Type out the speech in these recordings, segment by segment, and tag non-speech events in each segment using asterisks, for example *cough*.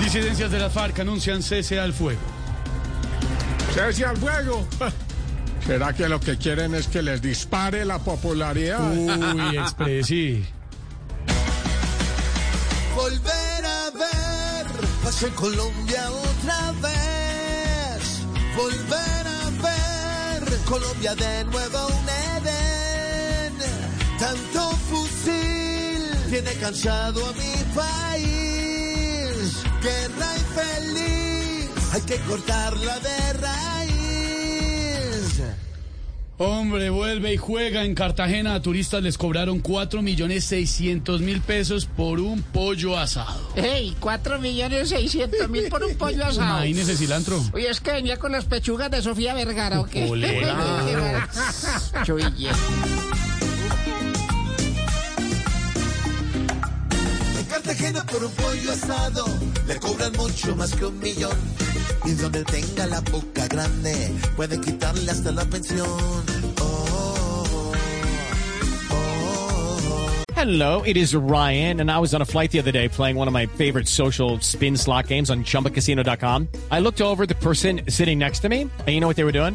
Disidencias de la FARC anuncian cese al fuego. Cese al fuego. *laughs* ¿Será que lo que quieren es que les dispare la popularidad? Uy, *laughs* expresi. Volver a ver, pasa en Colombia otra vez. Volver a ver, Colombia de nuevo un Edén. Tanto fusil tiene cansado a mi país. Guerra infeliz, hay que cortarla de raíz. Hombre, vuelve y juega en Cartagena. A turistas les cobraron 4 millones 600 mil pesos por un pollo asado. ¡Ey! 4 millones 600 mil por un pollo asado. Imagínese cilantro. Oye, es que venía con las pechugas de Sofía Vergara, ¿o qué? Olé. *laughs* Cartagena por un pollo asado le cobran mucho más que un millón. Y donde tenga la boca grande quitarle hasta la pensión. Oh, oh, oh. Hello, it is Ryan, and I was on a flight the other day playing one of my favorite social spin slot games on chumbacasino.com. I looked over the person sitting next to me, and you know what they were doing?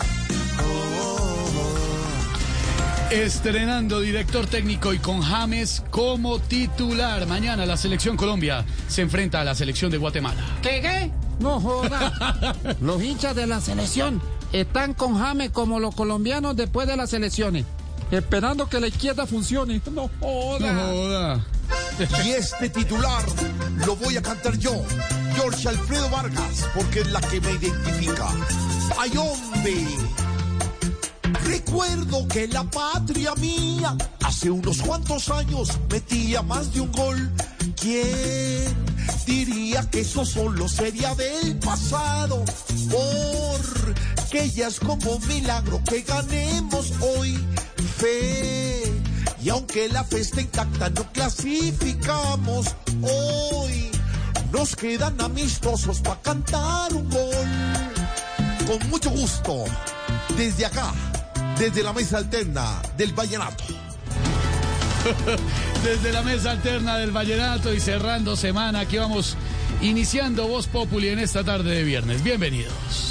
Estrenando director técnico y con James como titular. Mañana la selección Colombia se enfrenta a la selección de Guatemala. ¿Qué, qué? No joda. *laughs* Los hinchas de la selección están con James como los colombianos después de las elecciones. Esperando que la izquierda funcione. *laughs* No joda. No joda. Y este titular lo voy a cantar yo, George Alfredo Vargas, porque es la que me identifica. ¡Ay, hombre! Recuerdo que la patria mía hace unos cuantos años metía más de un gol. ¿Quién diría que eso solo sería del pasado? Porque ya es como un milagro que ganemos hoy fe. Y aunque la fe está intacta, no clasificamos hoy. Nos quedan amistosos para cantar un gol. Con mucho gusto, desde acá, desde la mesa alterna del Vallenato. *laughs* Desde la mesa alterna del Vallenato y cerrando semana, aquí vamos iniciando Voz Populi en esta tarde de viernes. Bienvenidos.